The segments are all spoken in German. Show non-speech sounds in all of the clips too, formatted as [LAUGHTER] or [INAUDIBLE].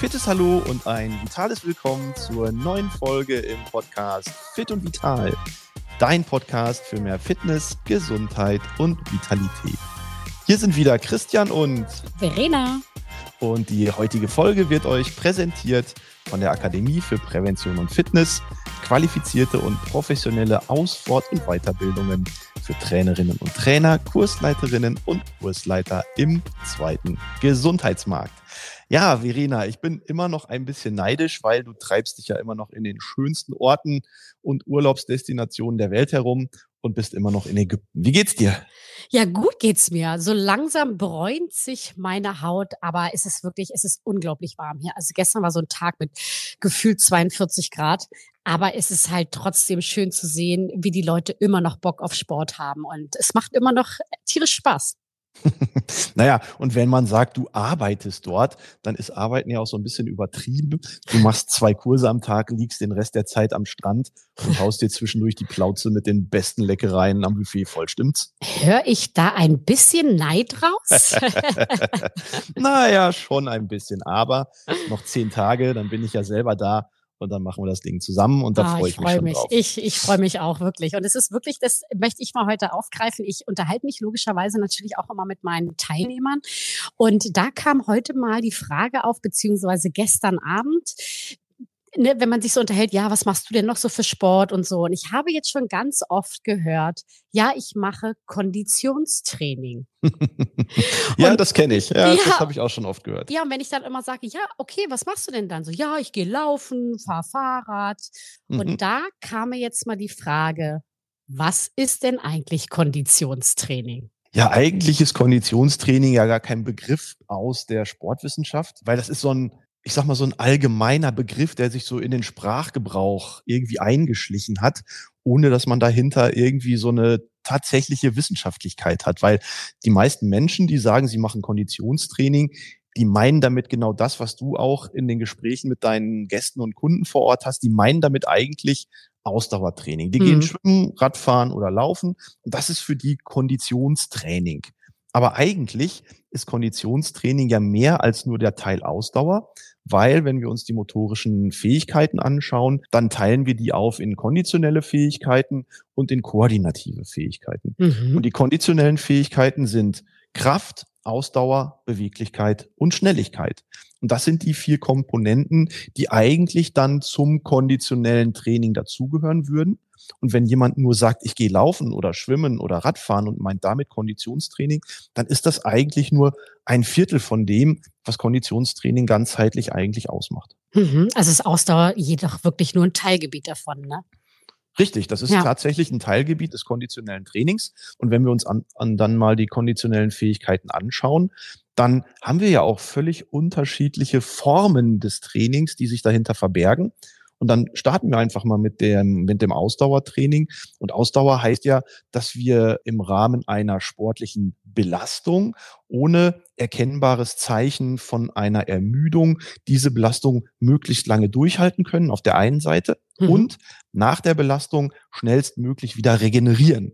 fittes Hallo und ein vitales Willkommen zur neuen Folge im Podcast Fit und Vital. Dein Podcast für mehr Fitness, Gesundheit und Vitalität. Hier sind wieder Christian und Verena. Und die heutige Folge wird euch präsentiert von der Akademie für Prävention und Fitness, qualifizierte und professionelle Aus-, Fort- und Weiterbildungen für Trainerinnen und Trainer, Kursleiterinnen und Kursleiter im zweiten Gesundheitsmarkt. Ja, Verena, ich bin immer noch ein bisschen neidisch, weil du treibst dich ja immer noch in den schönsten Orten und Urlaubsdestinationen der Welt herum und bist immer noch in Ägypten. Wie geht's dir? Ja, gut geht's mir. So langsam bräunt sich meine Haut, aber es ist wirklich, es ist unglaublich warm hier. Also gestern war so ein Tag mit gefühlt 42 Grad, aber es ist halt trotzdem schön zu sehen, wie die Leute immer noch Bock auf Sport haben und es macht immer noch tierisch Spaß. [LAUGHS] naja, und wenn man sagt, du arbeitest dort, dann ist Arbeiten ja auch so ein bisschen übertrieben. Du machst zwei Kurse am Tag, liegst den Rest der Zeit am Strand und haust dir zwischendurch die Plauze mit den besten Leckereien am Buffet voll, stimmt's? Hör ich da ein bisschen Neid raus? [LAUGHS] naja, schon ein bisschen. Aber noch zehn Tage, dann bin ich ja selber da und dann machen wir das Ding zusammen und da ah, freue ich, ich mich, freu mich. Drauf. Ich, ich freue mich auch wirklich. Und es ist wirklich, das möchte ich mal heute aufgreifen. Ich unterhalte mich logischerweise natürlich auch immer mit meinen Teilnehmern. Und da kam heute mal die Frage auf, beziehungsweise gestern Abend, ne, wenn man sich so unterhält, ja, was machst du denn noch so für Sport und so? Und ich habe jetzt schon ganz oft gehört, ja, ich mache Konditionstraining. [LAUGHS] ja, und, das kenne ich. Ja, ja das habe ich auch schon oft gehört. Ja, und wenn ich dann immer sage, ja, okay, was machst du denn dann? So, ja, ich gehe laufen, fahre Fahrrad. Mhm. Und da kam mir jetzt mal die Frage, was ist denn eigentlich Konditionstraining? Ja, eigentlich ist Konditionstraining ja gar kein Begriff aus der Sportwissenschaft, weil das ist so ein ich sag mal, so ein allgemeiner Begriff, der sich so in den Sprachgebrauch irgendwie eingeschlichen hat, ohne dass man dahinter irgendwie so eine tatsächliche Wissenschaftlichkeit hat. Weil die meisten Menschen, die sagen, sie machen Konditionstraining, die meinen damit genau das, was du auch in den Gesprächen mit deinen Gästen und Kunden vor Ort hast. Die meinen damit eigentlich Ausdauertraining. Die mhm. gehen schwimmen, Radfahren oder laufen. Und das ist für die Konditionstraining. Aber eigentlich ist Konditionstraining ja mehr als nur der Teil Ausdauer, weil wenn wir uns die motorischen Fähigkeiten anschauen, dann teilen wir die auf in konditionelle Fähigkeiten und in koordinative Fähigkeiten. Mhm. Und die konditionellen Fähigkeiten sind Kraft, Ausdauer, Beweglichkeit und Schnelligkeit. Und das sind die vier Komponenten, die eigentlich dann zum konditionellen Training dazugehören würden. Und wenn jemand nur sagt, ich gehe laufen oder schwimmen oder Radfahren und meint damit Konditionstraining, dann ist das eigentlich nur ein Viertel von dem, was Konditionstraining ganzheitlich eigentlich ausmacht. Mhm, also ist Ausdauer jedoch wirklich nur ein Teilgebiet davon, ne? Richtig, das ist ja. tatsächlich ein Teilgebiet des konditionellen Trainings. Und wenn wir uns an, an dann mal die konditionellen Fähigkeiten anschauen, dann haben wir ja auch völlig unterschiedliche Formen des Trainings, die sich dahinter verbergen. Und dann starten wir einfach mal mit dem, mit dem Ausdauertraining. Und Ausdauer heißt ja, dass wir im Rahmen einer sportlichen Belastung ohne erkennbares Zeichen von einer Ermüdung diese Belastung möglichst lange durchhalten können auf der einen Seite mhm. und nach der Belastung schnellstmöglich wieder regenerieren.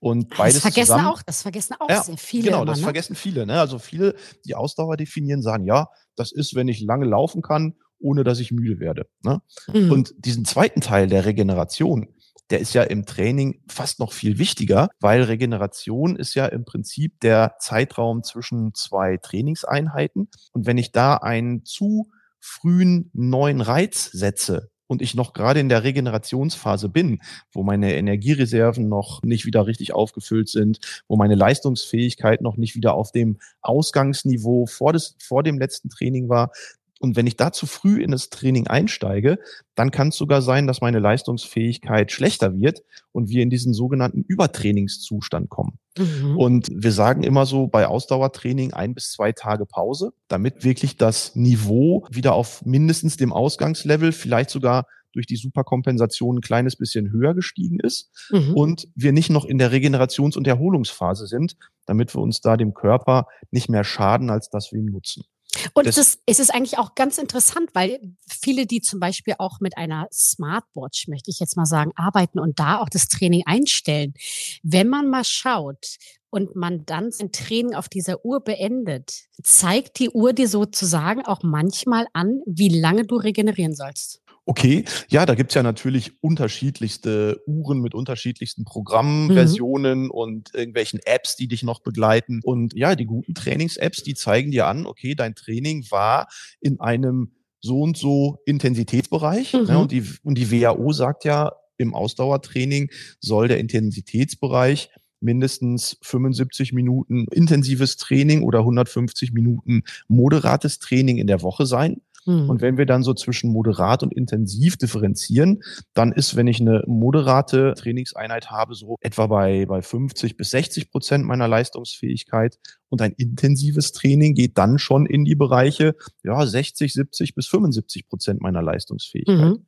Und beides das vergessen zusammen, auch, das vergessen auch ja, sehr viele. Genau, immer, das ne? vergessen viele. Ne? Also viele, die Ausdauer definieren, sagen, ja, das ist, wenn ich lange laufen kann ohne dass ich müde werde. Ne? Mhm. Und diesen zweiten Teil der Regeneration, der ist ja im Training fast noch viel wichtiger, weil Regeneration ist ja im Prinzip der Zeitraum zwischen zwei Trainingseinheiten. Und wenn ich da einen zu frühen neuen Reiz setze, und ich noch gerade in der Regenerationsphase bin, wo meine Energiereserven noch nicht wieder richtig aufgefüllt sind, wo meine Leistungsfähigkeit noch nicht wieder auf dem Ausgangsniveau vor, des, vor dem letzten Training war, und wenn ich da zu früh in das Training einsteige, dann kann es sogar sein, dass meine Leistungsfähigkeit schlechter wird und wir in diesen sogenannten Übertrainingszustand kommen. Mhm. Und wir sagen immer so bei Ausdauertraining ein bis zwei Tage Pause, damit wirklich das Niveau wieder auf mindestens dem Ausgangslevel, vielleicht sogar durch die Superkompensation ein kleines bisschen höher gestiegen ist mhm. und wir nicht noch in der Regenerations- und Erholungsphase sind, damit wir uns da dem Körper nicht mehr schaden, als dass wir ihm nutzen. Und das, es, ist, es ist eigentlich auch ganz interessant, weil viele, die zum Beispiel auch mit einer Smartwatch, möchte ich jetzt mal sagen, arbeiten und da auch das Training einstellen. Wenn man mal schaut und man dann sein Training auf dieser Uhr beendet, zeigt die Uhr dir sozusagen auch manchmal an, wie lange du regenerieren sollst. Okay, ja, da gibt's ja natürlich unterschiedlichste Uhren mit unterschiedlichsten Programmversionen mhm. und irgendwelchen Apps, die dich noch begleiten. Und ja, die guten Trainings-Apps, die zeigen dir an, okay, dein Training war in einem so und so Intensitätsbereich. Ne, mhm. Ne, und, die, und die WHO sagt ja, im Ausdauertraining soll der Intensitätsbereich mindestens 75 Minuten intensives Training oder 150 Minuten moderates Training in der Woche sein. Mhm. Und wenn wir dann so zwischen moderat und intensiv differenzieren, dann ist, wenn ich eine moderate Trainingseinheit habe, so etwa bei, bei 50 bis 60 Prozent meiner Leistungsfähigkeit. Und ein intensives Training geht dann schon in die Bereiche, ja, 60, 70 bis 75 Prozent meiner Leistungsfähigkeit. Mhm.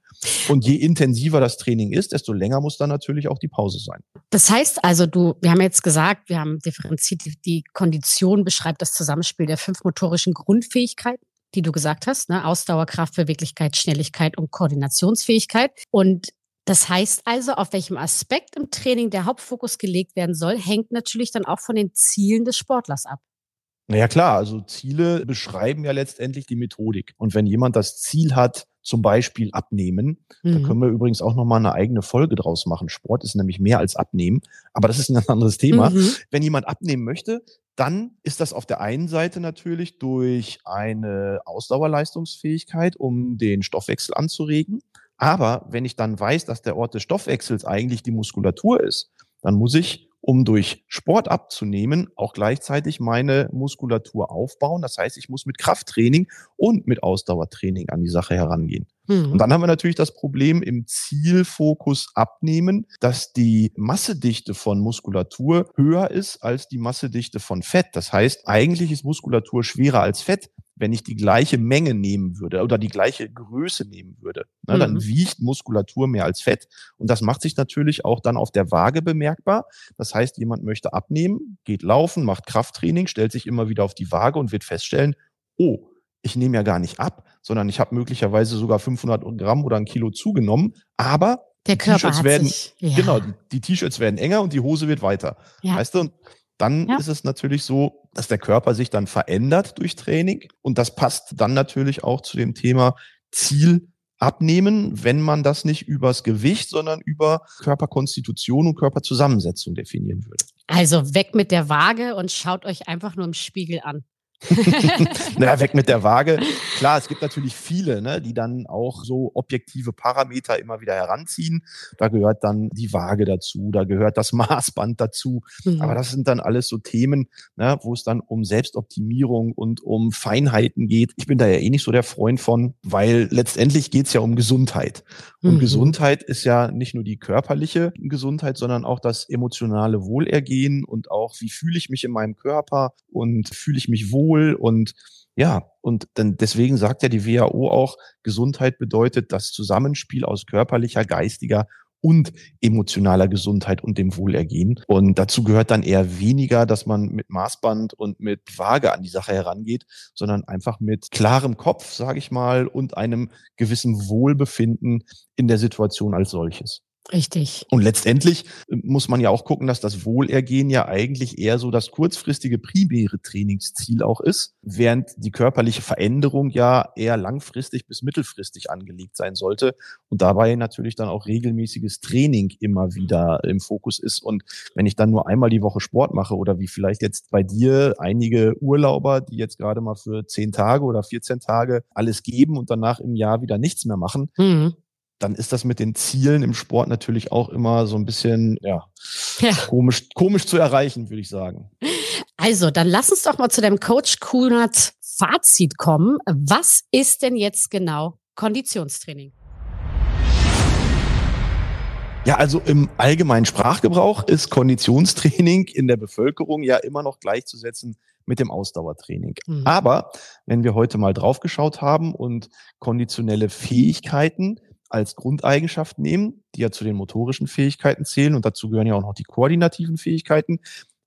Und je intensiver das Training ist, desto länger muss dann natürlich auch die Pause sein. Das heißt also, du, wir haben jetzt gesagt, wir haben differenziert, die Kondition beschreibt das Zusammenspiel der fünf motorischen Grundfähigkeiten die du gesagt hast, ne? Ausdauer, Kraft, Beweglichkeit, Schnelligkeit und Koordinationsfähigkeit. Und das heißt also, auf welchem Aspekt im Training der Hauptfokus gelegt werden soll, hängt natürlich dann auch von den Zielen des Sportlers ab. Naja klar, also Ziele beschreiben ja letztendlich die Methodik. Und wenn jemand das Ziel hat, zum Beispiel abnehmen, mhm. da können wir übrigens auch nochmal eine eigene Folge draus machen. Sport ist nämlich mehr als abnehmen, aber das ist ein ganz anderes Thema. Mhm. Wenn jemand abnehmen möchte, dann ist das auf der einen Seite natürlich durch eine Ausdauerleistungsfähigkeit, um den Stoffwechsel anzuregen. Aber wenn ich dann weiß, dass der Ort des Stoffwechsels eigentlich die Muskulatur ist, dann muss ich um durch Sport abzunehmen, auch gleichzeitig meine Muskulatur aufbauen. Das heißt, ich muss mit Krafttraining und mit Ausdauertraining an die Sache herangehen. Mhm. Und dann haben wir natürlich das Problem im Zielfokus abnehmen, dass die Massedichte von Muskulatur höher ist als die Massedichte von Fett. Das heißt, eigentlich ist Muskulatur schwerer als Fett wenn ich die gleiche Menge nehmen würde oder die gleiche Größe nehmen würde, ne, mhm. dann wiegt Muskulatur mehr als Fett. Und das macht sich natürlich auch dann auf der Waage bemerkbar. Das heißt, jemand möchte abnehmen, geht laufen, macht Krafttraining, stellt sich immer wieder auf die Waage und wird feststellen, oh, ich nehme ja gar nicht ab, sondern ich habe möglicherweise sogar 500 Gramm oder ein Kilo zugenommen, aber der Körper hat werden, sich, ja. genau, die, die T-Shirts werden enger und die Hose wird weiter. Ja. Weißt du, und dann ja. ist es natürlich so, dass der Körper sich dann verändert durch Training. Und das passt dann natürlich auch zu dem Thema Ziel abnehmen, wenn man das nicht übers Gewicht, sondern über Körperkonstitution und Körperzusammensetzung definieren würde. Also weg mit der Waage und schaut euch einfach nur im Spiegel an. [LAUGHS] naja, weg mit der Waage. Klar, es gibt natürlich viele, ne, die dann auch so objektive Parameter immer wieder heranziehen. Da gehört dann die Waage dazu, da gehört das [LAUGHS] Maßband dazu. Mhm. Aber das sind dann alles so Themen, ne, wo es dann um Selbstoptimierung und um Feinheiten geht. Ich bin da ja eh nicht so der Freund von, weil letztendlich geht es ja um Gesundheit. Und mhm. Gesundheit ist ja nicht nur die körperliche Gesundheit, sondern auch das emotionale Wohlergehen und auch, wie fühle ich mich in meinem Körper und fühle ich mich wohl wohl und ja, und dann deswegen sagt ja die WHO auch, Gesundheit bedeutet das Zusammenspiel aus körperlicher, geistiger und emotionaler Gesundheit und dem Wohlergehen. Und dazu gehört dann eher weniger, dass man mit Maßband und mit Waage an die Sache herangeht, sondern einfach mit klarem Kopf, sage ich mal, und einem gewissen Wohlbefinden in der Situation als solches. Richtig. Und letztendlich äh, muss man ja auch gucken, dass das Wohlergehen ja eigentlich eher so das kurzfristige primäre Trainingsziel auch ist, während die körperliche Veränderung ja eher langfristig bis mittelfristig angelegt sein sollte und dabei natürlich dann auch regelmäßiges Training immer wieder im Fokus ist. Und wenn ich dann nur einmal die Woche Sport mache oder wie vielleicht jetzt bei dir einige Urlauber, die jetzt gerade mal für zehn Tage oder 14 Tage alles geben und danach im Jahr wieder nichts mehr machen, mhm dann ist das mit den Zielen im Sport natürlich auch immer so ein bisschen ja, ja. Komisch, komisch zu erreichen, würde ich sagen. Also, dann lass uns doch mal zu dem Coach Kunert Fazit kommen. Was ist denn jetzt genau Konditionstraining? Ja, also im allgemeinen Sprachgebrauch ist Konditionstraining in der Bevölkerung ja immer noch gleichzusetzen mit dem Ausdauertraining. Mhm. Aber wenn wir heute mal draufgeschaut haben und konditionelle Fähigkeiten als Grundeigenschaft nehmen, die ja zu den motorischen Fähigkeiten zählen und dazu gehören ja auch noch die koordinativen Fähigkeiten,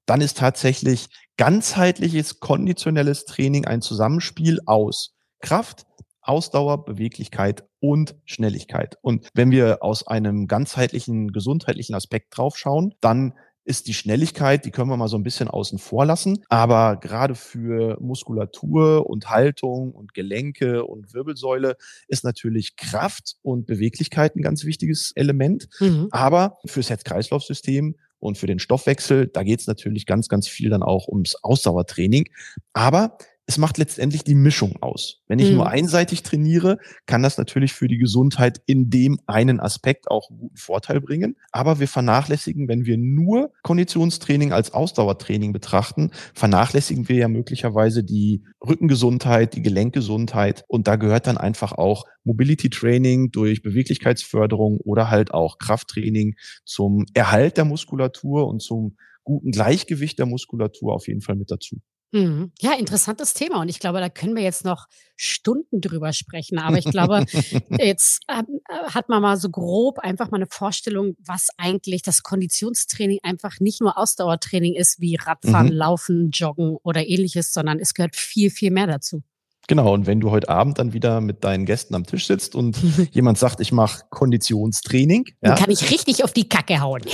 dann ist tatsächlich ganzheitliches konditionelles Training ein Zusammenspiel aus Kraft, Ausdauer, Beweglichkeit und Schnelligkeit. Und wenn wir aus einem ganzheitlichen, gesundheitlichen Aspekt drauf schauen, dann ist die Schnelligkeit, die können wir mal so ein bisschen außen vor lassen. Aber gerade für Muskulatur und Haltung und Gelenke und Wirbelsäule ist natürlich Kraft und Beweglichkeit ein ganz wichtiges Element. Mhm. Aber fürs Herz-Kreislauf-System und für den Stoffwechsel, da geht es natürlich ganz, ganz viel dann auch ums Ausdauertraining. Aber es macht letztendlich die Mischung aus. Wenn ich mhm. nur einseitig trainiere, kann das natürlich für die Gesundheit in dem einen Aspekt auch einen guten Vorteil bringen. Aber wir vernachlässigen, wenn wir nur Konditionstraining als Ausdauertraining betrachten, vernachlässigen wir ja möglicherweise die Rückengesundheit, die Gelenkgesundheit. Und da gehört dann einfach auch Mobility Training durch Beweglichkeitsförderung oder halt auch Krafttraining zum Erhalt der Muskulatur und zum guten Gleichgewicht der Muskulatur auf jeden Fall mit dazu. Mhm. Ja, interessantes Thema. Und ich glaube, da können wir jetzt noch Stunden drüber sprechen. Aber ich glaube, [LAUGHS] jetzt ähm, äh, hat man mal so grob einfach mal eine Vorstellung, was eigentlich das Konditionstraining einfach nicht nur Ausdauertraining ist, wie Radfahren, mhm. Laufen, Joggen oder ähnliches, sondern es gehört viel, viel mehr dazu. Genau, und wenn du heute Abend dann wieder mit deinen Gästen am Tisch sitzt und [LAUGHS] jemand sagt, ich mache Konditionstraining, ja, dann kann ich richtig auf die Kacke hauen. [LAUGHS]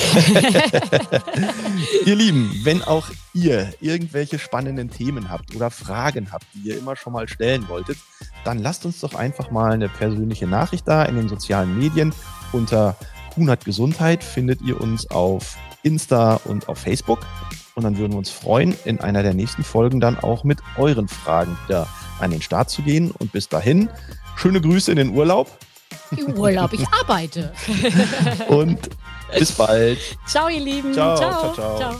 ihr [LAUGHS] Lieben, wenn auch ihr irgendwelche spannenden Themen habt oder Fragen habt, die ihr immer schon mal stellen wolltet, dann lasst uns doch einfach mal eine persönliche Nachricht da in den sozialen Medien. Unter Kunert Gesundheit findet ihr uns auf Insta und auf Facebook. Und dann würden wir uns freuen, in einer der nächsten Folgen dann auch mit euren Fragen wieder an den Start zu gehen. Und bis dahin, schöne Grüße in den Urlaub. Im Urlaub, ich arbeite. Und bis bald. Ciao, ihr Lieben. ciao, ciao. ciao. ciao.